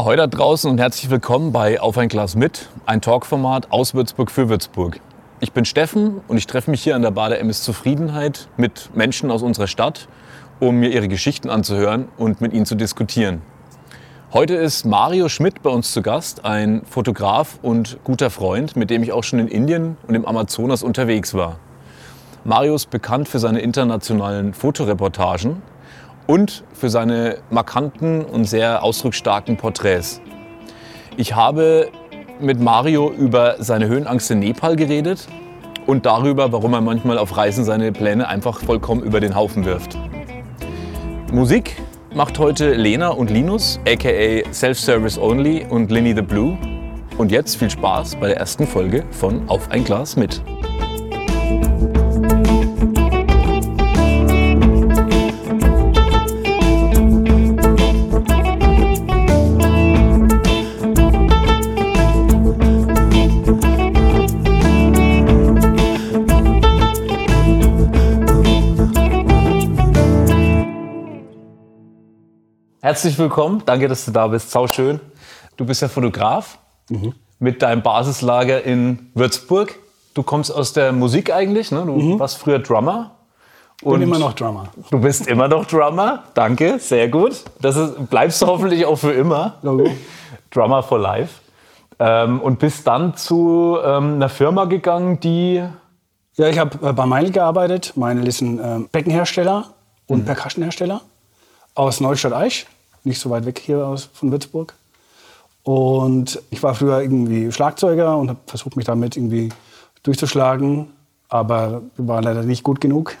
Ahoi da draußen und herzlich willkommen bei Auf ein Glas mit, ein Talkformat aus Würzburg für Würzburg. Ich bin Steffen und ich treffe mich hier an der Bar der MS Zufriedenheit mit Menschen aus unserer Stadt, um mir ihre Geschichten anzuhören und mit ihnen zu diskutieren. Heute ist Mario Schmidt bei uns zu Gast, ein Fotograf und guter Freund, mit dem ich auch schon in Indien und im Amazonas unterwegs war. Mario ist bekannt für seine internationalen Fotoreportagen und für seine markanten und sehr ausdrucksstarken Porträts. Ich habe mit Mario über seine Höhenangst in Nepal geredet und darüber, warum er manchmal auf Reisen seine Pläne einfach vollkommen über den Haufen wirft. Musik macht heute Lena und Linus, aka Self-Service Only und Linny the Blue. Und jetzt viel Spaß bei der ersten Folge von Auf ein Glas mit. Herzlich willkommen, danke, dass du da bist. Sau schön. Du bist ja Fotograf mhm. mit deinem Basislager in Würzburg. Du kommst aus der Musik eigentlich, ne? Du mhm. warst früher Drummer. Ich bin immer noch Drummer. Du bist immer noch Drummer, danke, sehr gut. Das ist, bleibst du hoffentlich auch für immer. Logo. Drummer for Life. Ähm, und bist dann zu ähm, einer Firma gegangen, die. Ja, ich habe äh, bei Meinl gearbeitet. Meinl ist ein äh, Beckenhersteller und mhm. Percussionhersteller aus Neustadt-Eich, nicht so weit weg hier aus, von Würzburg. Und ich war früher irgendwie Schlagzeuger und habe versucht, mich damit irgendwie durchzuschlagen, aber war leider nicht gut genug.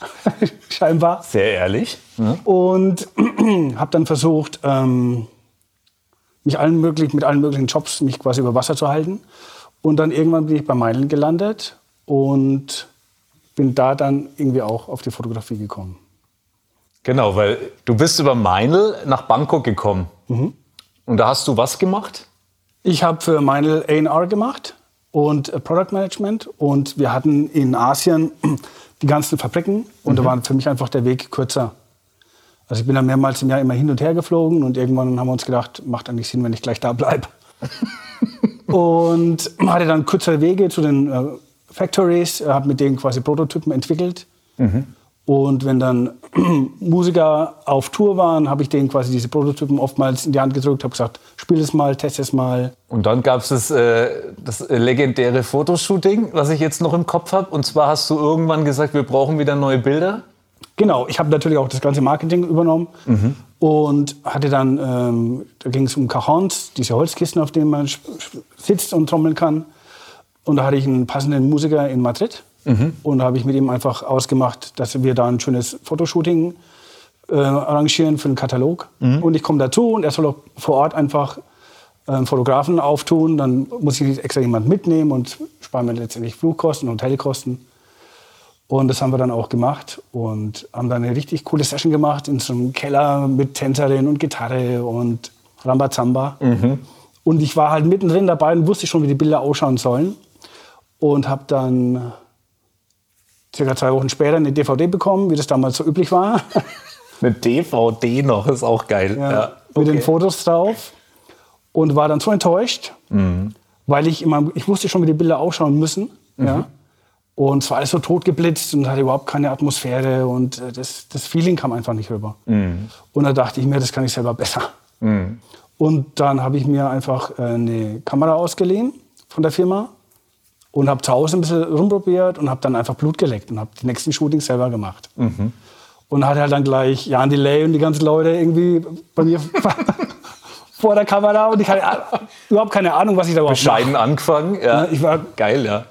Scheinbar. Sehr ehrlich. Ja. Und habe dann versucht, ähm, mich allen möglichen, mit allen möglichen Jobs mich quasi über Wasser zu halten. Und dann irgendwann bin ich bei Meilen gelandet und bin da dann irgendwie auch auf die Fotografie gekommen. Genau, weil du bist über Meinl nach Bangkok gekommen. Mhm. Und da hast du was gemacht? Ich habe für Meinl A&R gemacht und äh, Product Management. Und wir hatten in Asien die ganzen Fabriken. Und mhm. da war für mich einfach der Weg kürzer. Also ich bin dann mehrmals im Jahr immer hin und her geflogen. Und irgendwann haben wir uns gedacht, macht eigentlich Sinn, wenn ich gleich da bleibe. und hatte dann kürzere Wege zu den äh, Factories, habe mit denen quasi Prototypen entwickelt. Mhm. Und wenn dann Musiker auf Tour waren, habe ich denen quasi diese Prototypen oftmals in die Hand gedrückt, habe gesagt, spiel es mal, test es mal. Und dann gab es das, äh, das legendäre Fotoshooting, was ich jetzt noch im Kopf habe. Und zwar hast du irgendwann gesagt, wir brauchen wieder neue Bilder. Genau, ich habe natürlich auch das ganze Marketing übernommen mhm. und hatte dann, ähm, da ging es um Cajons, diese Holzkisten, auf denen man sitzt und trommeln kann. Und da hatte ich einen passenden Musiker in Madrid Mhm. Und da habe ich mit ihm einfach ausgemacht, dass wir da ein schönes Fotoshooting äh, arrangieren für einen Katalog. Mhm. Und ich komme dazu und er soll auch vor Ort einfach einen Fotografen auftun. Dann muss ich extra jemand mitnehmen und spare mir letztendlich Flugkosten und Hotelkosten. Und das haben wir dann auch gemacht und haben dann eine richtig coole Session gemacht in so einem Keller mit Tänzerin und Gitarre und Rambazamba. Mhm. Und ich war halt mittendrin dabei und wusste schon, wie die Bilder ausschauen sollen. Und habe dann circa zwei Wochen später eine DVD bekommen, wie das damals so üblich war. Eine DVD noch, ist auch geil. Ja, ja. Okay. Mit den Fotos drauf. Und war dann so enttäuscht, mhm. weil ich immer, ich wusste schon, wie die Bilder ausschauen müssen. Mhm. Ja. Und es war alles so totgeblitzt und hatte überhaupt keine Atmosphäre und äh, das, das Feeling kam einfach nicht rüber. Mhm. Und da dachte ich mir, das kann ich selber besser. Mhm. Und dann habe ich mir einfach äh, eine Kamera ausgeliehen von der Firma und habe zu Hause ein bisschen rumprobiert und habe dann einfach Blut geleckt und habe die nächsten Shootings selber gemacht. Mhm. Und hatte halt dann gleich Jan Delay und die ganzen Leute irgendwie bei mir vor der Kamera und ich hatte überhaupt keine Ahnung, was ich da überhaupt Bescheiden mache. angefangen, ja. Ich war geil, ja.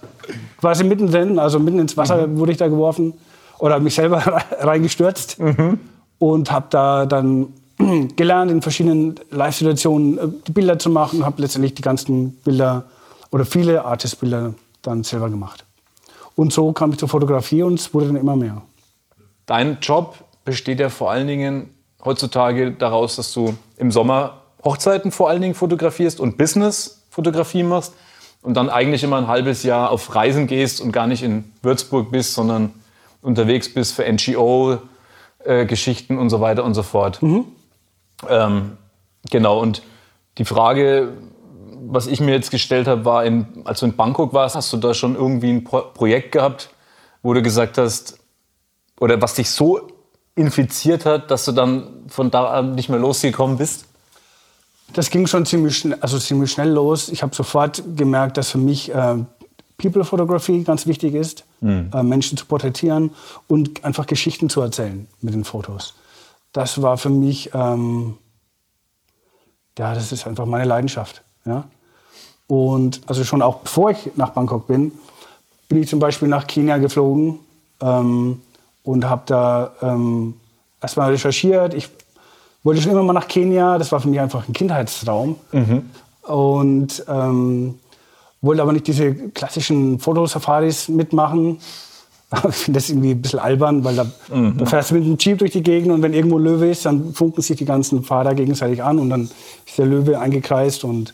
Quasi mittendrin, also mitten ins Wasser mhm. wurde ich da geworfen oder mich selber reingestürzt mhm. und habe da dann gelernt, in verschiedenen Live-Situationen äh, die Bilder zu machen, habe letztendlich die ganzen Bilder oder viele Artist-Bilder dann selber gemacht. Und so kam ich zur Fotografie und es wurde dann immer mehr. Dein Job besteht ja vor allen Dingen heutzutage daraus, dass du im Sommer Hochzeiten vor allen Dingen fotografierst und Business-Fotografie machst und dann eigentlich immer ein halbes Jahr auf Reisen gehst und gar nicht in Würzburg bist, sondern unterwegs bist für NGO-Geschichten und so weiter und so fort. Mhm. Ähm, genau, und Die Frage, was ich mir jetzt gestellt habe, war, in, als du in Bangkok warst, hast du da schon irgendwie ein Pro Projekt gehabt, wo du gesagt hast, oder was dich so infiziert hat, dass du dann von da an nicht mehr losgekommen bist? Das ging schon ziemlich schnell, also ziemlich schnell los. Ich habe sofort gemerkt, dass für mich äh, People Photography ganz wichtig ist, mhm. äh, Menschen zu porträtieren und einfach Geschichten zu erzählen mit den Fotos. Das war für mich, ähm, ja, das ist einfach meine Leidenschaft. Ja? Und also schon auch bevor ich nach Bangkok bin, bin ich zum Beispiel nach Kenia geflogen ähm, und habe da ähm, erstmal recherchiert. Ich wollte schon immer mal nach Kenia, das war für mich einfach ein Kindheitstraum. Mhm. Und ähm, wollte aber nicht diese klassischen Fotosafaris mitmachen. Ich finde das irgendwie ein bisschen albern, weil da, mhm. da fährst du mit einem Jeep durch die Gegend und wenn irgendwo Löwe ist, dann funken sich die ganzen Fahrer gegenseitig an und dann ist der Löwe eingekreist und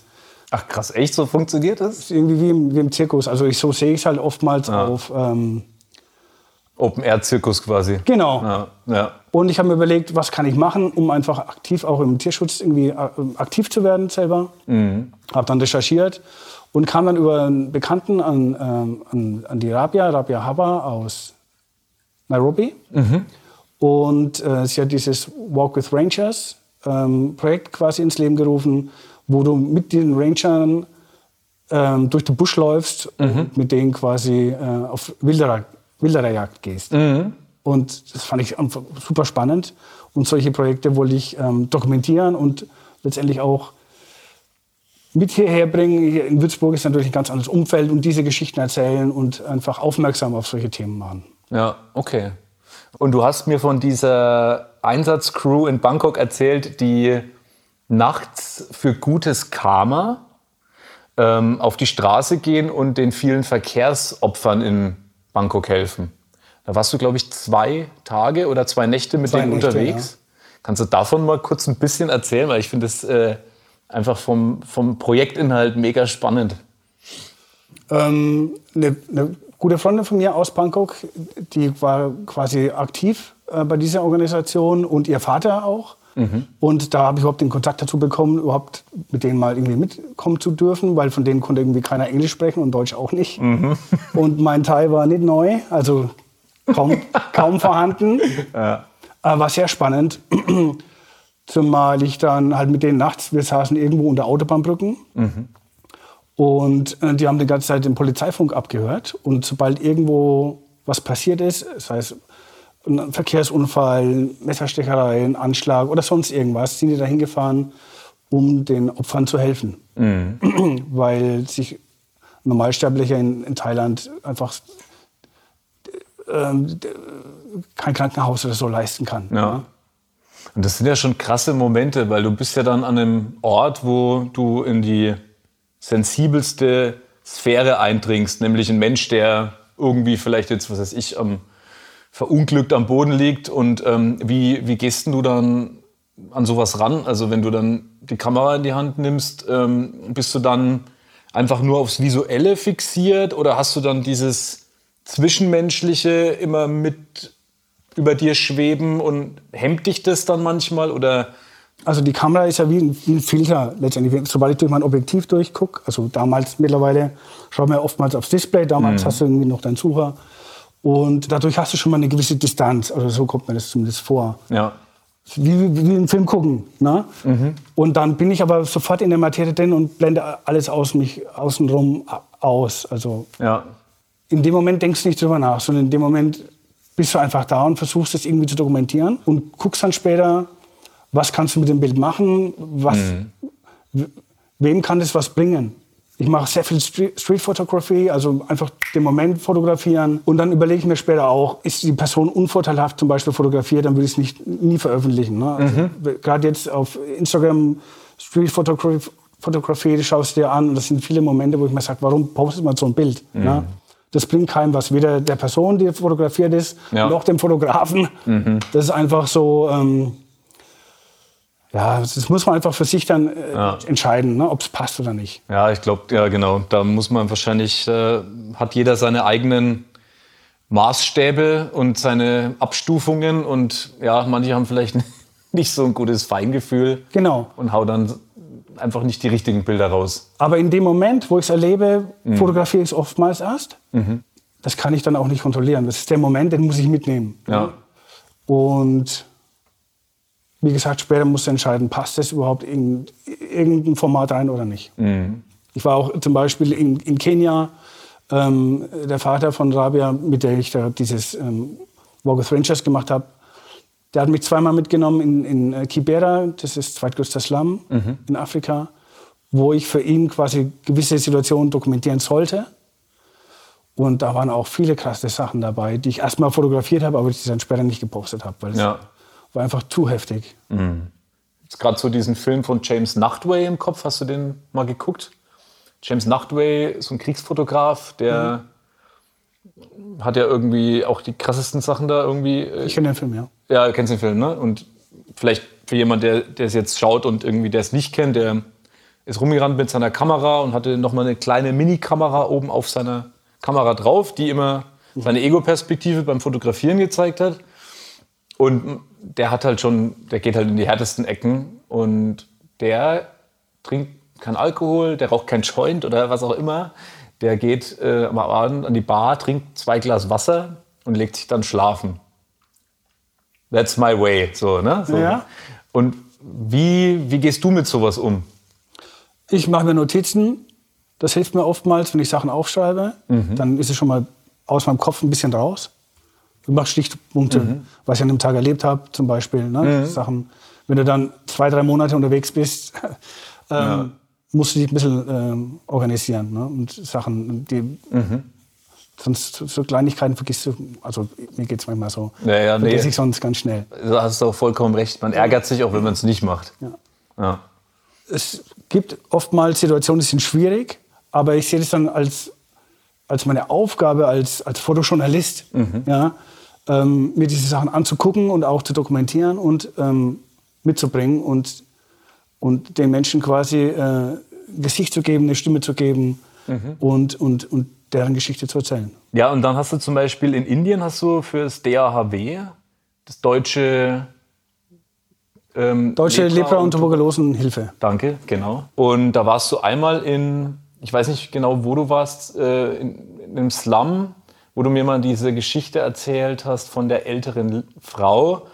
Ach krass, echt so funktioniert das? ist irgendwie wie im, wie im Zirkus. Also ich, so sehe ich es halt oftmals ja. auf ähm, Open-Air-Zirkus quasi. Genau. Ja. Ja. Und ich habe mir überlegt, was kann ich machen, um einfach aktiv auch im Tierschutz irgendwie äh, aktiv zu werden selber. Mhm. Habe dann recherchiert und kam dann über einen Bekannten an, ähm, an, an, die Rabia, Rabia Haba aus Nairobi. Mhm. Und äh, sie hat dieses Walk with Rangers ähm, Projekt quasi ins Leben gerufen, wo du mit den Rangern ähm, durch den Busch läufst mhm. und mit denen quasi äh, auf Wilderer, Wildererjagd gehst. Mhm. Und das fand ich super spannend. Und solche Projekte wollte ich ähm, dokumentieren und letztendlich auch mit hierher bringen. Hier in Würzburg ist natürlich ein ganz anderes Umfeld und diese Geschichten erzählen und einfach aufmerksam auf solche Themen machen. Ja, okay. Und du hast mir von dieser Einsatzcrew in Bangkok erzählt, die nachts für gutes Karma ähm, auf die Straße gehen und den vielen Verkehrsopfern in Bangkok helfen. Da warst du, glaube ich, zwei Tage oder zwei Nächte mit zwei denen Nächte, unterwegs. Ja. Kannst du davon mal kurz ein bisschen erzählen? Weil ich finde das äh, einfach vom, vom Projektinhalt mega spannend. Ähm, eine, eine, gute Freundin von mir aus Bangkok, die war quasi aktiv äh, bei dieser Organisation und ihr Vater auch. Mhm. Und da habe ich überhaupt den Kontakt dazu bekommen, überhaupt mit denen mal irgendwie mitkommen zu dürfen, weil von denen konnte irgendwie keiner Englisch sprechen und Deutsch auch nicht. Mhm. Und mein Teil war nicht neu, also kaum, kaum vorhanden. Ja. Aber war sehr spannend. Zumal ich dann halt mit denen nachts, wir saßen irgendwo unter Autobahnbrücken. Mhm. Und äh, die haben die ganze Zeit den Polizeifunk abgehört. Und sobald irgendwo was passiert ist, das heißt ein Verkehrsunfall, Messerstecherei, ein Anschlag oder sonst irgendwas, sind die da hingefahren, um den Opfern zu helfen. Mhm. Weil sich Normalsterbliche in, in Thailand einfach ähm, kein Krankenhaus oder so leisten kann. Ja. ja. Und das sind ja schon krasse Momente, weil du bist ja dann an einem Ort, wo du in die sensibelste Sphäre eindringst, nämlich ein Mensch, der irgendwie vielleicht jetzt, was weiß ich, am, verunglückt am Boden liegt. Und ähm, wie, wie gehst du dann an sowas ran? Also wenn du dann die Kamera in die Hand nimmst, ähm, bist du dann einfach nur aufs Visuelle fixiert oder hast du dann dieses Zwischenmenschliche immer mit über dir schweben und hemmt dich das dann manchmal oder? Also die Kamera ist ja wie ein, wie ein Filter letztendlich. Sobald ich durch mein Objektiv durchgucke, also damals mittlerweile schauen wir oftmals aufs Display, damals mhm. hast du irgendwie noch deinen Sucher und dadurch hast du schon mal eine gewisse Distanz. Also so kommt mir das zumindest vor. Ja. Wie, wie einen Film gucken. Ne? Mhm. Und dann bin ich aber sofort in der Materie drin und blende alles aus mich außenrum aus. Also ja. in dem Moment denkst du nicht drüber nach, sondern in dem Moment bist du einfach da und versuchst es irgendwie zu dokumentieren und guckst dann später, was kannst du mit dem Bild machen, was, mhm. wem kann das was bringen. Ich mache sehr viel Street Photography, also einfach den Moment fotografieren. Und dann überlege ich mir später auch, ist die Person unvorteilhaft zum Beispiel fotografiert, dann würde ich es nicht nie veröffentlichen. Ne? Also mhm. Gerade jetzt auf Instagram Street Photography, Fotografie, schaust du dir an und das sind viele Momente, wo ich mir sage, warum postet man so ein Bild? Mhm. Ne? Das bringt keinem was, weder der Person, die fotografiert ist, ja. noch dem Fotografen. Mhm. Das ist einfach so, ähm, ja, das muss man einfach für sich dann äh, ja. entscheiden, ne, ob es passt oder nicht. Ja, ich glaube, ja genau. Da muss man wahrscheinlich, äh, hat jeder seine eigenen Maßstäbe und seine Abstufungen und ja, manche haben vielleicht nicht so ein gutes Feingefühl. Genau. Und hauen dann einfach nicht die richtigen Bilder raus. Aber in dem Moment, wo ich es erlebe, fotografiere ich es oftmals erst. Das kann ich dann auch nicht kontrollieren. Das ist der Moment, den muss ich mitnehmen. Ja. Und wie gesagt, später musst du entscheiden, passt das überhaupt in irgendein Format rein oder nicht. Ich war auch zum Beispiel in, in Kenia, ähm, der Vater von Rabia, mit der ich da dieses ähm, Walk of Rangers gemacht habe, der hat mich zweimal mitgenommen in, in äh, Kibera, das ist zweitgrößter Slum in Afrika, wo ich für ihn quasi gewisse Situationen dokumentieren sollte. Und da waren auch viele krasse Sachen dabei, die ich erstmal fotografiert habe, aber die ich dann später nicht gepostet habe, weil es Ja. War einfach zu heftig. Jetzt gerade so diesen Film von James Nachtway im Kopf. Hast du den mal geguckt? James Nachtway, so ein Kriegsfotograf, der hat ja irgendwie auch die krassesten Sachen da irgendwie. äh, Ich kenne den Film, ja. Ja, du kennst den Film, ne? Und vielleicht für jemanden, der, der es jetzt schaut und irgendwie der es nicht kennt, der ist rumgerannt mit seiner Kamera und hatte nochmal eine kleine Mini-Kamera oben auf seiner Kamera drauf, die immer seine Ego-Perspektive beim Fotografieren gezeigt hat. Und der hat halt schon, der geht halt in die härtesten Ecken und der trinkt keinen Alkohol, der raucht kein Joint oder was auch immer. Der geht äh, am Abend an die Bar, trinkt zwei Glas Wasser und legt sich dann schlafen. That's my way. So, ne? So. Ja. Und wie, wie gehst du mit sowas um? Ich mache mir Notizen. Das hilft mir oftmals, wenn ich Sachen aufschreibe. Dann ist es schon mal aus meinem Kopf ein bisschen raus. Mache Stichpunkte, was ich an dem Tag erlebt habe, zum Beispiel. Ne? Sachen. Wenn du dann zwei, drei Monate unterwegs bist, ähm, musst du dich ein bisschen ähm, organisieren. Ne? Und Sachen, die. Sonst so- Kleinigkeiten vergisst du, also mir geht es manchmal so, Ja, ja, nee. vergesse ich sonst ganz schnell. Du hast auch vollkommen recht. Man ärgert sich auch, wenn man es nicht macht. Ja. Ja. es gibt oftmals Situationen, die sind schwierig, aber ich sehe das dann als, als meine Aufgabe als, als Fotojournalist, ja, ähm, mir diese Sachen anzugucken und auch zu dokumentieren und ähm, mitzubringen und, und den Menschen quasi äh, Gesicht zu geben, eine Stimme zu geben und, und, und deren Geschichte zu erzählen. Ja, und dann hast du zum Beispiel in Indien hast du für das DAHW, das deutsche ähm, Deutsche Lepra- und Tuberkulosenhilfe. Danke, genau. Und da warst du einmal in, ich weiß nicht genau, wo du warst, äh, in, in einem Slum, wo du mir mal diese Geschichte erzählt hast von der älteren Frau,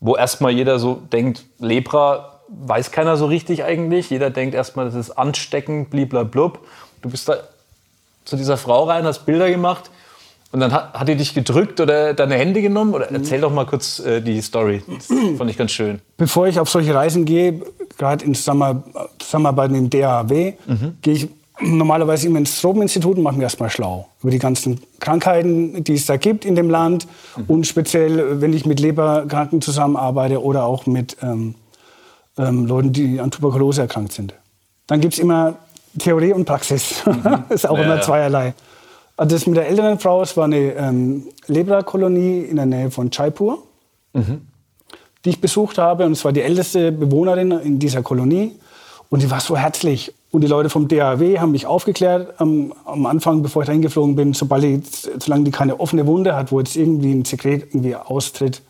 wo erstmal jeder so denkt, Lepra weiß keiner so richtig eigentlich. Jeder denkt erstmal, das ist ansteckend, bliblablub. Du bist da zu dieser Frau rein, hast Bilder gemacht und dann hat, hat die dich gedrückt oder deine Hände genommen? Oder erzähl doch mal kurz äh, die Story. Das fand ich ganz schön. Bevor ich auf solche Reisen gehe, gerade in Zusammen- Zusammenarbeit mit dem DAW, gehe ich normalerweise immer ins Tropeninstitut und mache mir erstmal schlau über die ganzen Krankheiten, die es da gibt in dem Land und speziell, wenn ich mit Leberkranken zusammenarbeite oder auch mit ähm, ähm, Leuten, die an Tuberkulose erkrankt sind. Dann gibt es immer Theorie und Praxis. das ist auch Ja, immer zweierlei. Also das mit der älteren Frau, es war eine ähm, Lepra-Kolonie in der Nähe von Jaipur die ich besucht habe. Und es war die älteste Bewohnerin in dieser Kolonie. Und die war so herzlich. Und die Leute vom DAW haben mich aufgeklärt am, am Anfang, bevor ich da hingeflogen bin, sobald die, solange die keine offene Wunde hat, wo jetzt irgendwie ein Sekret irgendwie austritt,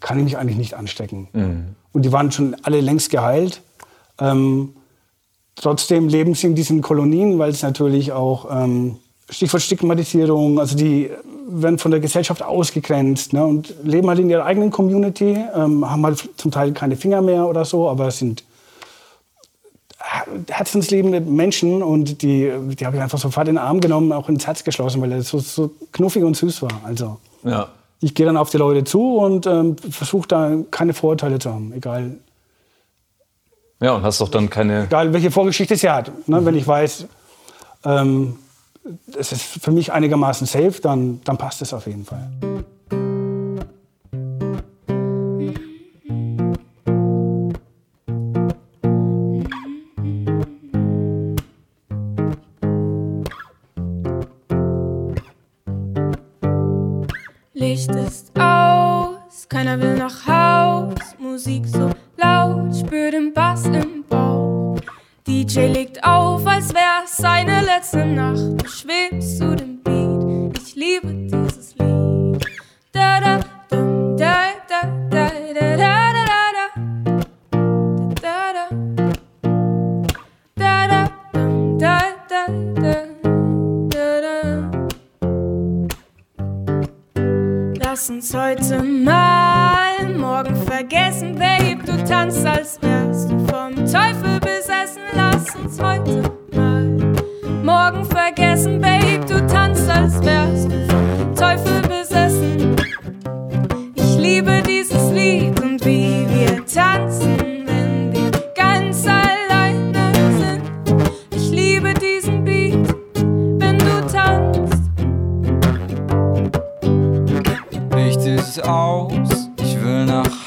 kann ich mich eigentlich nicht anstecken. Und die waren schon alle längst geheilt. Ähm, trotzdem leben sie in diesen Kolonien, weil es natürlich auch ähm, Stichwort Stigmatisierung, also die werden von der Gesellschaft ausgegrenzt ne, und leben halt in ihrer eigenen Community, ähm, haben halt zum Teil keine Finger mehr oder so, aber sind herzensliebende Menschen und die, die habe ich einfach sofort in den Arm genommen, auch ins Herz geschlossen, weil er so, so knuffig und süß war. Also Ja. ich gehe dann auf die Leute zu und ähm, versuche da keine Vorurteile zu haben, egal Ja, und hast doch dann keine. egal welche Vorgeschichte sie hat. Ne? Wenn ich weiß, ähm, es ist für mich einigermaßen safe, dann, dann passt es auf jeden Fall. Licht ist aus, keiner will nach Haus. Musik so laut, spür den Bass im Bauch. DJ legt auf, als wär's seine letzte Nacht. Du schwebst zu dem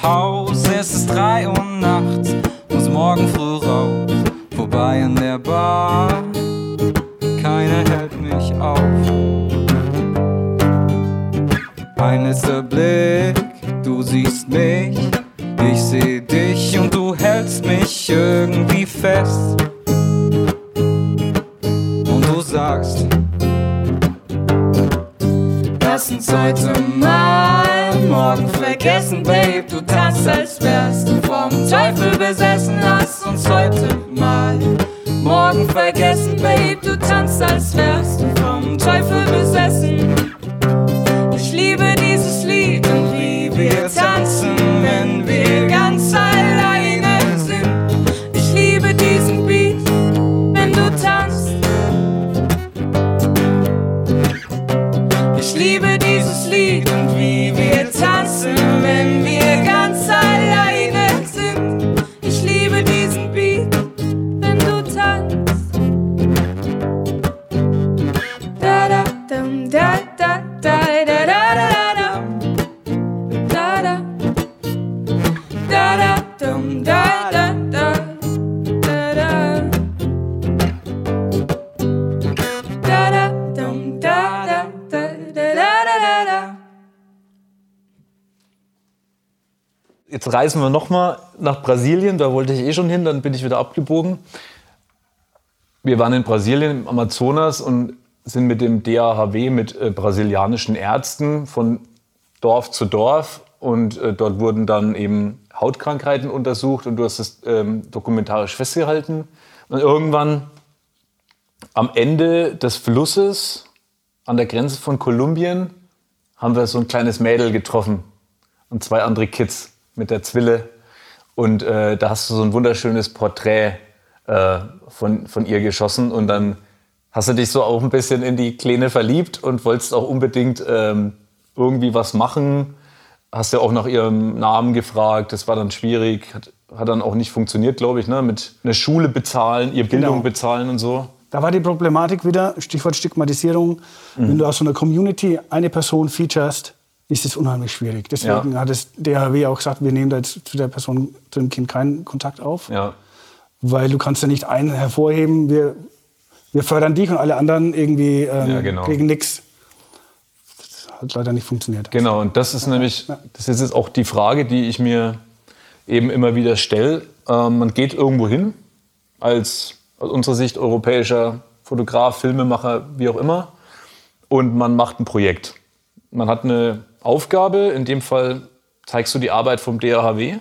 Haus. Es ist drei Uhr reisen wir nochmal nach Brasilien, da wollte ich eh schon hin, dann bin ich wieder abgebogen. Wir waren in Brasilien im Amazonas und sind mit dem DAHW, mit äh, brasilianischen Ärzten von Dorf zu Dorf und äh, dort wurden dann eben Hautkrankheiten untersucht und du hast es ähm, dokumentarisch festgehalten. Und irgendwann am Ende des Flusses an der Grenze von Kolumbien haben wir so ein kleines Mädel getroffen und zwei andere Kids mit der Zwille. Und äh, da hast du so ein wunderschönes Porträt äh, von, von ihr geschossen. Und dann hast du dich so auch ein bisschen in die Kleine verliebt und wolltest auch unbedingt ähm, irgendwie was machen. Hast ja auch nach ihrem Namen gefragt. Das war dann schwierig. Hat, hat dann auch nicht funktioniert, glaube ich, ne? mit einer Schule bezahlen, ihr Bildung Genau. bezahlen und so. Da war die Problematik wieder, Stichwort Stigmatisierung. Wenn du aus so einer Community eine Person featurest, ist es unheimlich schwierig. Deswegen Ja. hat das DHW auch gesagt, wir nehmen da jetzt zu der Person, zu dem Kind keinen Kontakt auf. Ja. Weil du kannst ja nicht einen hervorheben, wir, wir fördern dich und alle anderen irgendwie ähm, Ja, genau. kriegen nichts. Das hat leider nicht funktioniert. Genau, und das ist nämlich, das ist jetzt auch die Frage, die ich mir eben immer wieder stelle. Ähm, man geht irgendwo hin, als aus unserer Sicht europäischer Fotograf, Filmemacher, wie auch immer, und man macht ein Projekt. Man hat eine Aufgabe, in dem Fall zeigst du die Arbeit vom DAHW.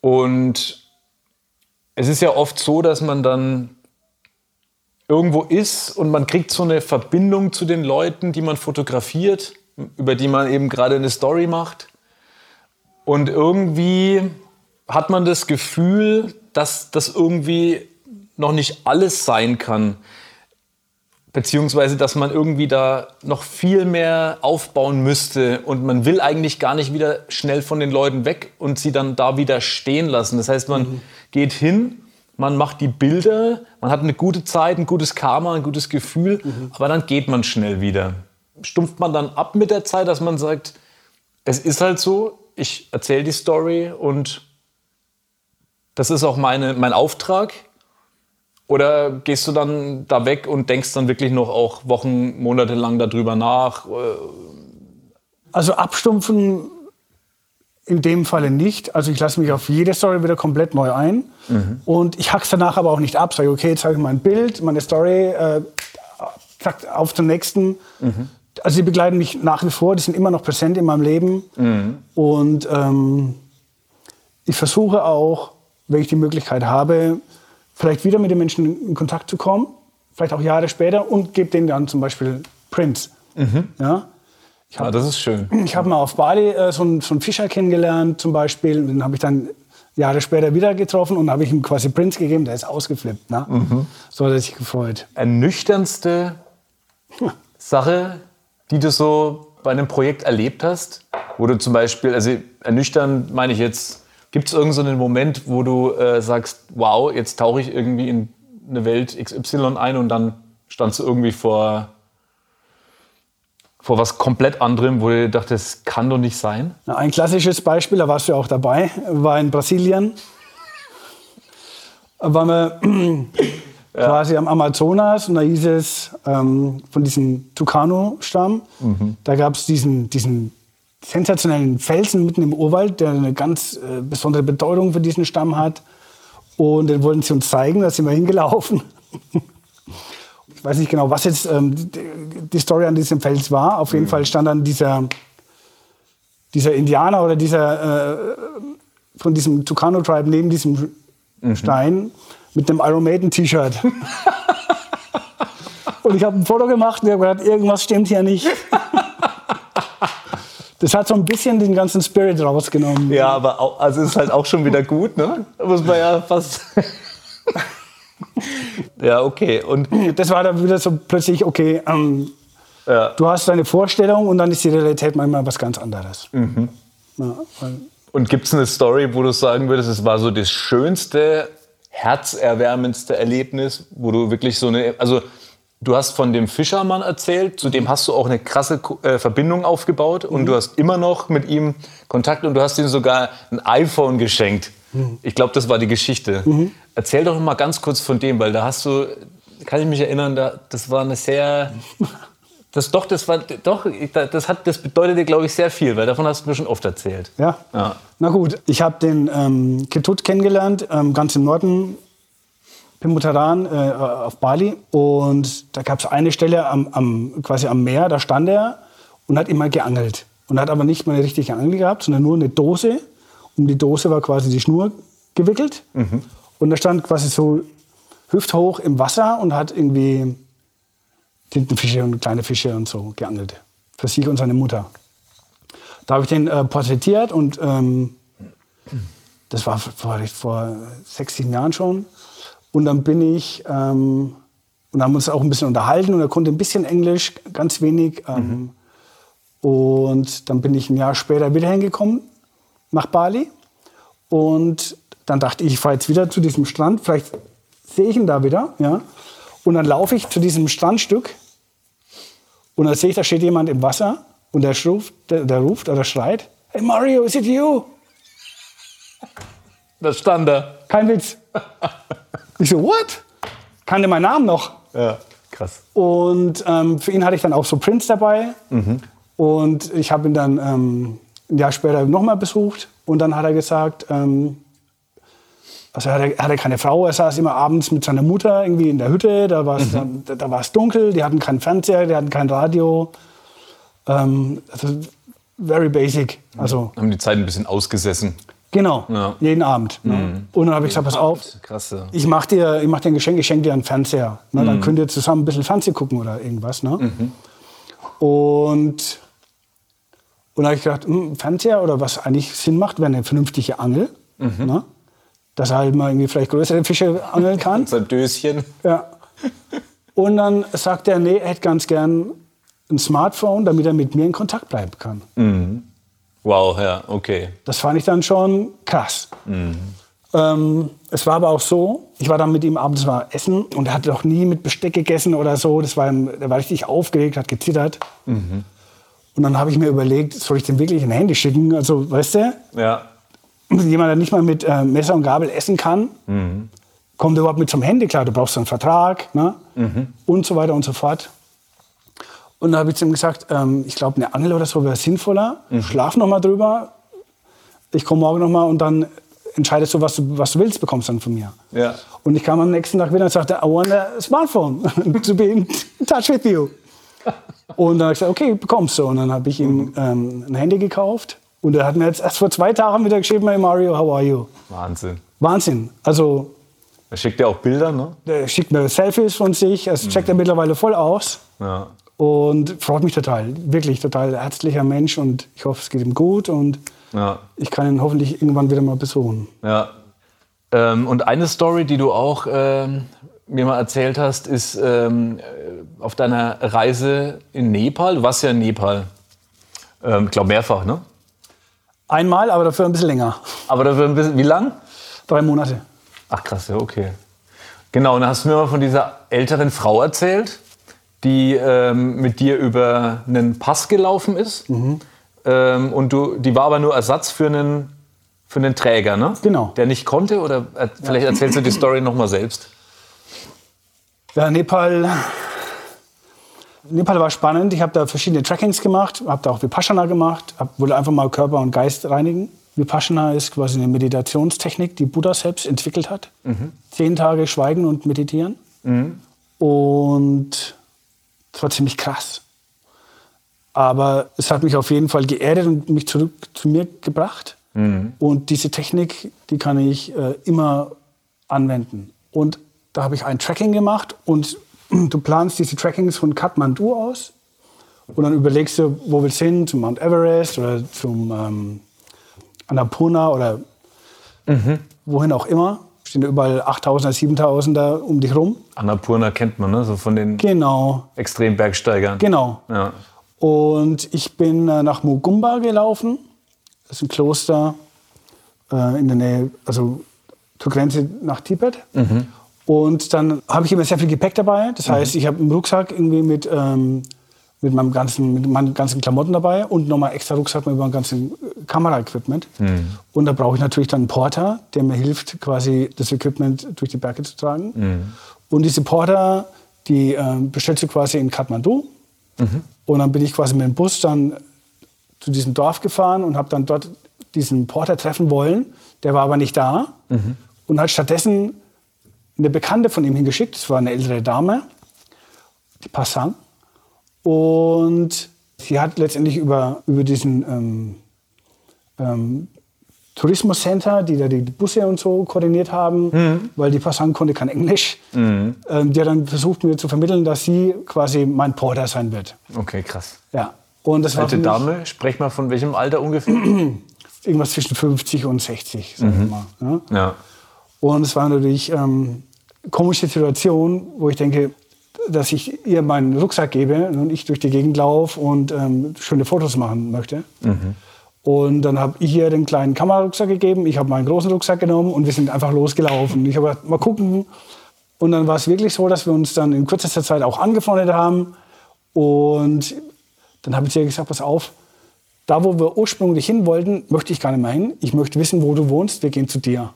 Und es ist ja oft so, dass man dann irgendwo ist und man kriegt so eine Verbindung zu den Leuten, die man fotografiert, über die man eben gerade eine Story macht. Und irgendwie hat man das Gefühl, dass das irgendwie noch nicht alles sein kann. Beziehungsweise, dass man irgendwie da noch viel mehr aufbauen müsste und man will eigentlich gar nicht wieder schnell von den Leuten weg und sie dann da wieder stehen lassen. Das heißt, man geht hin, man macht die Bilder, man hat eine gute Zeit, ein gutes Karma, ein gutes Gefühl, aber dann geht man schnell wieder. Stumpft man dann ab mit der Zeit, dass man sagt, es ist halt so, ich erzähle die Story und das ist auch meine, mein Auftrag. Oder gehst du dann da weg und denkst dann wirklich noch auch Wochen, Monate lang darüber nach? Äh, Also abstumpfen in dem Falle nicht. Also ich lasse mich auf jede Story wieder komplett neu ein. Und ich hack's danach aber auch nicht ab. Sage, okay, jetzt habe ich mein Bild, meine Story, äh, zack, auf zum nächsten. Also sie begleiten mich nach wie vor, die sind immer noch präsent in meinem Leben. Und ähm, ich versuche auch, wenn ich die Möglichkeit habe, vielleicht wieder mit den Menschen in Kontakt zu kommen, vielleicht auch Jahre später und gebe denen dann zum Beispiel Prints. Ja? Ja, Ah, das ist schön. Ich habe mal auf Bali äh, so, einen, so einen Fischer kennengelernt zum Beispiel. Den habe ich dann Jahre später wieder getroffen und habe ich ihm quasi Prints gegeben. Der ist ausgeflippt. Ne? So hat er sich gefreut. Ernüchterndste Sache, die du so bei einem Projekt erlebt hast? Wo du zum Beispiel, also ernüchternd meine ich jetzt, gibt es irgendeinen so einen Moment, wo du äh, sagst, wow, jetzt tauche ich irgendwie in eine Welt XY ein und dann standst du irgendwie vor, vor was komplett anderem, wo du dachtest, das kann doch nicht sein? Ein klassisches Beispiel, da warst du ja auch dabei, war in Brasilien. Da waren wir quasi am Amazonas und da hieß es ähm, von diesem Tucano-Stamm, da gab es diesen, diesen sensationellen Felsen mitten im Urwald, der eine ganz äh, besondere Bedeutung für diesen Stamm hat. Und den wollten sie uns zeigen, da sind wir hingelaufen. Ich weiß nicht genau, was jetzt ähm, die, Story an diesem Fels war. Auf jeden Fall stand dann dieser, dieser Indianer oder dieser äh, von diesem Tucano Tribe neben diesem Stein mit einem Iron Maiden T-Shirt. und ich habe ein Foto gemacht und habe gedacht, irgendwas stimmt hier nicht. Das hat so ein bisschen den ganzen Spirit rausgenommen. Ja, aber auch, also ist halt auch schon wieder gut, ne? Da muss man ja fast. ja, okay. Und Das war dann wieder so plötzlich, okay, ähm, Ja. du hast deine Vorstellung und dann ist die Realität manchmal was ganz anderes. Ja, weil, Und gibt es eine Story, wo du sagen würdest, es war so das schönste, herzerwärmendste Erlebnis, wo du wirklich so eine, also du hast von dem Fischermann erzählt, zu dem hast du auch eine krasse äh, Verbindung aufgebaut und du hast immer noch mit ihm Kontakt und du hast ihm sogar ein iPhone geschenkt. Ich glaube, das war die Geschichte. Erzähl doch noch mal ganz kurz von dem, weil da hast du, kann ich mich erinnern, da, das war eine sehr das doch, das war doch, das hat, das bedeutete, glaube ich, sehr viel, weil davon hast du mir schon oft erzählt. ja. Ja. Na gut, ich habe den ähm, Ketut kennengelernt, ähm, ganz im Norden, Pimutaran, äh, auf Bali. Und da gab es eine Stelle am, am, quasi am Meer, da stand er und hat immer geangelt. Und hat aber nicht mal eine richtige Angel gehabt, sondern nur eine Dose. Um die Dose war quasi die Schnur gewickelt. Und er stand quasi so hüfthoch im Wasser und hat irgendwie Tintenfische und kleine Fische und so geangelt. Für sich und seine Mutter. Da habe ich den äh, porträtiert und ähm, das war vor, vor sechs, sieben Jahren schon. Und dann bin ich ähm, und haben uns auch ein bisschen unterhalten und er konnte ein bisschen Englisch, ganz wenig. Ähm, Und dann bin ich ein Jahr später wieder hingekommen nach Bali. Und dann dachte ich, ich fahre jetzt wieder zu diesem Strand, vielleicht sehe ich ihn da wieder. Ja? Und dann laufe ich zu diesem Strandstück und dann sehe ich, da steht jemand im Wasser und der ruft, der, der ruft oder schreit, Hey Mario, is it you? Das stand da. Kein Witz. Ich so, what? Kannte meinen Namen noch. Ja, krass. Und ähm, für ihn hatte ich dann auch so Prints dabei. Und ich habe ihn dann ähm, ein Jahr später nochmal besucht. Und dann hat er gesagt, ähm, also er hatte, er hatte keine Frau, er saß immer abends mit seiner Mutter irgendwie in der Hütte. Da war es dann- da, da dunkel, die hatten keinen Fernseher, die hatten kein Radio. Ähm, also very basic. Also Haben die Zeit ein bisschen ausgesessen. Genau, Ja. jeden Abend. Ne? Und dann habe ich gesagt, pass auf, Krass. Ja. ich mach dir, ich mach dir ein Geschenk, ich schenke dir einen Fernseher. Ne? Dann könnt ihr zusammen ein bisschen Fernsehen gucken oder irgendwas. Ne? Und, und da habe ich gedacht, hm, Fernseher oder was eigentlich Sinn macht, wäre eine vernünftige Angel. Ne? Dass er halt mal irgendwie vielleicht größere Fische angeln kann. Sein Döschen. ja. Und dann sagt er, nee, er hätte ganz gern ein Smartphone, damit er mit mir in Kontakt bleiben kann. Wow, ja, okay. Das fand ich dann schon krass. Ähm, es war aber auch so, ich war dann mit ihm abends mal essen und er hat noch nie mit Besteck gegessen oder so. Das war, der war richtig aufgeregt, hat gezittert. Und dann habe ich mir überlegt, soll ich dem wirklich ein Handy schicken? Also, weißt du, Ja. jemand, der nicht mal mit äh, Messer und Gabel essen kann, kommt überhaupt mit zum Handy klar. Du brauchst einen Vertrag ne? und so weiter und so fort. Und dann habe ich zu ihm gesagt, ähm, ich glaube, eine Angel oder so wäre sinnvoller. Schlaf noch mal drüber. Ich komme morgen noch mal und dann entscheidest du, was du, was du willst, bekommst dann von mir. Ja. Und ich kam am nächsten Tag wieder und sagte, I want a smartphone to be in touch with you. Und dann habe ich gesagt, okay, bekommst du. Und dann habe ich ihm ähm, ein Handy gekauft. Und er hat mir jetzt erst vor zwei Tagen wieder geschrieben, hey Mario, how are you? Wahnsinn. Wahnsinn. Also, Er schickt ja auch Bilder, ne? der schickt mir Selfies von sich, das checkt er mittlerweile voll aus. Ja. Und freut mich total. Wirklich total herzlicher Mensch und ich hoffe, es geht ihm gut und Ja. ich kann ihn hoffentlich irgendwann wieder mal besuchen. Ja. Ähm, und eine Story, die du auch ähm, mir mal erzählt hast, ist ähm, äh, auf deiner Reise in Nepal. Du warst ja in Nepal. Ähm, ich glaube mehrfach, ne? Einmal, aber dafür ein bisschen länger. Aber dafür ein bisschen, wie lang? Drei Monate. Ach krass, ja, okay. Genau, und dann hast du mir mal von dieser älteren Frau erzählt, die ähm, mit dir über einen Pass gelaufen ist. Ähm, und du, die war aber nur Ersatz für einen, für einen Träger, ne? Genau. Der nicht konnte? Oder äh, vielleicht erzählst du die Story nochmal selbst. Ja, Nepal. Nepal war spannend. Ich habe da verschiedene Trackings gemacht, habe da auch Vipassana gemacht, hab, wollte einfach mal Körper und Geist reinigen. Vipassana ist quasi eine Meditationstechnik, die Buddha selbst entwickelt hat. Zehn Tage Schweigen und Meditieren. Und es war ziemlich krass. Aber es hat mich auf jeden Fall geerdet und mich zurück zu mir gebracht. Und diese Technik, die kann ich äh, immer anwenden. Und da habe ich ein Tracking gemacht und du planst diese Trackings von Kathmandu aus. Und dann überlegst du, wo willst du hin? Zum Mount Everest oder zum ähm, Annapurna oder wohin auch immer. Stehen da überall 8000er, 7000er um dich rum. Annapurna kennt man, ne? So von den Genau, Extrembergsteigern. genau. Ja. Und ich bin äh, nach Mugumba gelaufen. Das ist ein Kloster äh, in der Nähe, also zur Grenze nach Tibet. Und dann habe ich immer sehr viel Gepäck dabei. Das heißt, ich habe einen Rucksack irgendwie mit, ähm, mit, meinem ganzen, mit meinen ganzen Klamotten dabei und nochmal extra Rucksack mit meinem ganzen äh, Kameraequipment. Und da brauche ich natürlich dann einen Porter, der mir hilft, quasi das Equipment durch die Berge zu tragen. Und diese Porter, die ähm, bestellst du quasi in Kathmandu. Und dann bin ich quasi mit dem Bus dann zu diesem Dorf gefahren und habe dann dort diesen Porter treffen wollen. Der war aber nicht da und hat stattdessen eine Bekannte von ihm hingeschickt. Das war eine ältere Dame, die Passang. Und sie hat letztendlich über, über diesen ähm, ähm, Tourismuscenter, die da die Busse und so koordiniert haben, weil die Passang konnte kein Englisch. Ähm, die hat dann versucht, mir zu vermitteln, dass sie quasi mein Porter sein wird. Okay, krass. Ja. Und das war Alte mich Dame, sprech mal von welchem Alter ungefähr? irgendwas zwischen 50 und 60, sagen wir mal. Ja? ja. Und es war natürlich ähm, komische Situation, wo ich denke, dass ich ihr meinen Rucksack gebe und ich durch die Gegend laufe und ähm, schöne Fotos machen möchte. Und dann habe ich ihr den kleinen Kamerarucksack gegeben, ich habe meinen großen Rucksack genommen und wir sind einfach losgelaufen. Ich habe gedacht, mal gucken. Und dann war es wirklich so, dass wir uns dann in kürzester Zeit auch angefreundet haben. Und dann habe ich ihr gesagt, pass auf, da wo wir ursprünglich hin wollten, möchte ich gar nicht mehr hin. Ich möchte wissen, wo du wohnst, wir gehen zu dir.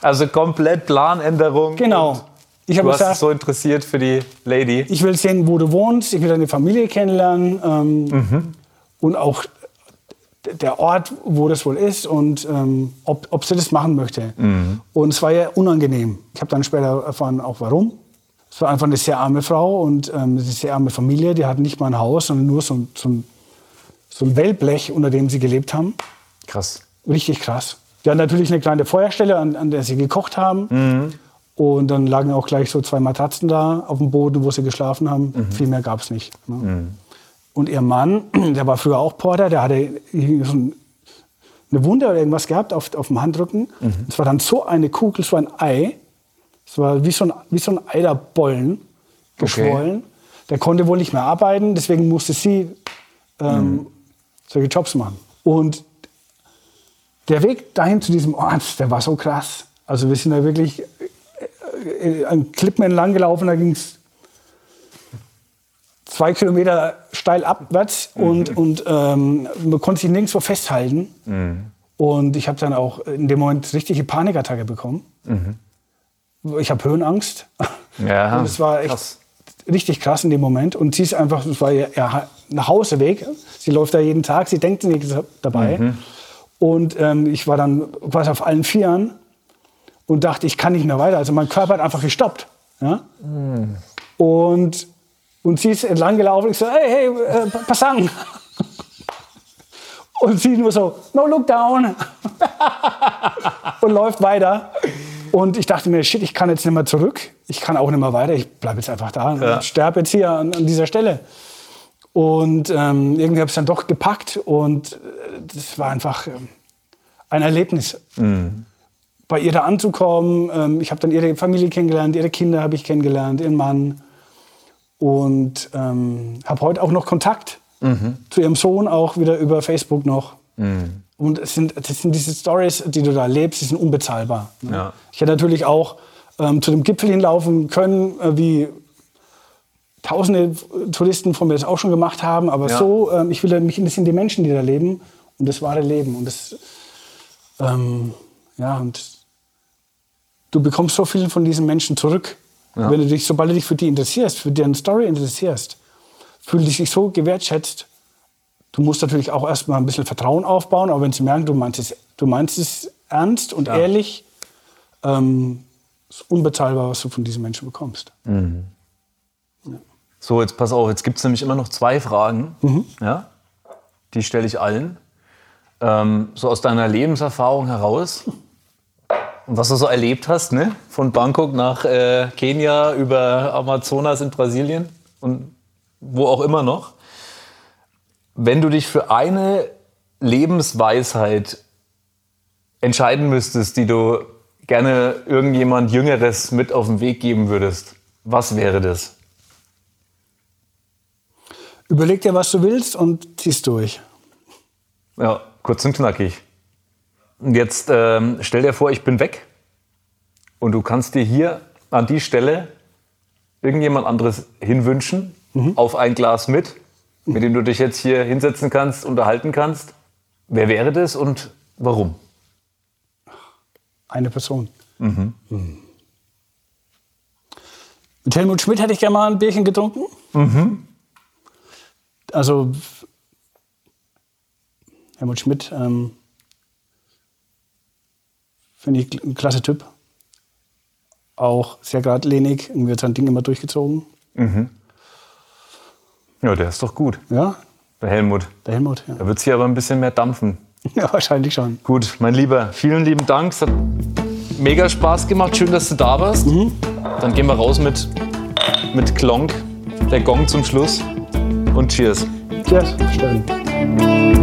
Also komplett Planänderung. Genau. Ich Du hast gesagt, so interessiert für die Lady. ich will sehen, wo du wohnst, ich will deine Familie kennenlernen ähm, Mhm. und auch der Ort, wo das wohl ist und ähm, ob, ob sie das machen möchte. Mhm. Und es war ja unangenehm. Ich habe dann später erfahren, auch warum. Es war einfach eine sehr arme Frau und ähm, eine sehr arme Familie. Die hatten nicht mal ein Haus, sondern nur so, ein- so, so ein Wellblech, unter dem sie gelebt haben. Krass. Richtig krass. Die hatten natürlich eine kleine Feuerstelle, an, an der sie gekocht haben. Mhm. Und dann lagen auch gleich so zwei Matratzen da auf dem Boden, wo sie geschlafen haben. Mhm. Viel mehr gab es nicht. Ne? Und ihr Mann, der war früher auch Porter, der hatte so ein, eine Wunde oder irgendwas gehabt auf, auf dem Handrücken. Mhm. Es war dann so eine Kugel, so ein Ei. Es war wie so ein, wie so ein Eiderbollen geschwollen. Der konnte wohl nicht mehr arbeiten, deswegen musste sie ähm, Mhm. solche Jobs machen. Und der Weg dahin zu diesem Ort, der war so krass. Also wir sind da wirklich an Klippen entlang gelaufen, da ging es zwei Kilometer steil abwärts und, und ähm, man konnte sich nirgendwo festhalten. Und ich habe dann auch in dem Moment richtige Panikattacke bekommen. Ich habe Höhenangst. Ja, und es war echt krass. richtig krass in dem Moment. Und sie ist einfach, es war ihr, ihr Nachhauseweg. Sie läuft da jeden Tag, sie denkt nichts dabei. Und ähm, ich war dann quasi auf allen Vieren und dachte, ich kann nicht mehr weiter. Also mein Körper hat einfach gestoppt. Ja? Und, und sie ist entlang gelaufen. Ich so, hey, hey, äh, Passang. Und sie nur so, no look down. und läuft weiter. Und ich dachte mir, shit, ich kann jetzt nicht mehr zurück. Ich kann auch nicht mehr weiter. Ich bleibe jetzt einfach da Ja. und sterbe jetzt hier an, an dieser Stelle. Und ähm, irgendwie habe ich es dann doch gepackt und äh, das war einfach ähm, ein Erlebnis. Bei ihr da anzukommen, ähm, ich habe dann ihre Familie kennengelernt, ihre Kinder habe ich kennengelernt, ihren Mann. Und ähm, habe heute auch noch Kontakt zu ihrem Sohn, auch wieder über Facebook noch. Und es sind, das sind diese Stories, die du da erlebst, die sind unbezahlbar. ne? Ja. Ich hätte natürlich auch ähm, zu dem Gipfel hinlaufen können, äh, wie tausende Touristen von mir das auch schon gemacht haben. Aber Ja. so, ähm, ich will mich interessieren die Menschen, die da leben und das wahre Leben. Und das, ähm, ja, und du bekommst so viel von diesen Menschen zurück. Ja. Wenn du dich, sobald du dich für die interessierst, für deren Story interessierst, fühlst du dich so gewertschätzt. Du musst natürlich auch erstmal ein bisschen Vertrauen aufbauen, aber wenn sie merken, du meinst es, du meinst es ernst und Ja. ehrlich, ähm, ist unbezahlbar, was du von diesen Menschen bekommst. So, jetzt pass auf, jetzt gibt es nämlich immer noch zwei Fragen. Mhm. Ja? Die stelle ich allen. Ähm, so aus deiner Lebenserfahrung heraus. Und was du so erlebt hast, ne? Von Bangkok nach äh, Kenia über Amazonas in Brasilien und wo auch immer noch. Wenn du dich für eine Lebensweisheit entscheiden müsstest, die du gerne irgendjemand Jüngeres mit auf den Weg geben würdest, was wäre das? Überleg dir, was du willst und zieh's durch. Ja, kurz und knackig. Und jetzt ähm, stell dir vor, ich bin weg und du kannst dir hier an die Stelle irgendjemand anderes hinwünschen, auf ein Glas mit, mit dem du dich jetzt hier hinsetzen kannst, unterhalten kannst. Wer wäre das und warum? Eine Person. Mhm. Mit Helmut Schmidt hätte ich gerne mal ein Bierchen getrunken. Also Helmut Schmidt ähm, finde ich ein klasse Typ. Auch sehr geradlinig, irgendwie hat sein Ding immer durchgezogen. Ja, der ist doch gut, Ja, der Helmut. der Helmut. Ja, Da wird es hier aber ein bisschen mehr dampfen. ja wahrscheinlich schon. Gut, mein Lieber, vielen lieben Dank. Es hat mega Spaß gemacht. Schön, dass du da warst. Dann gehen wir raus mit, mit Klonk, der Gong zum Schluss. Und Cheers. Cheers, Steffen.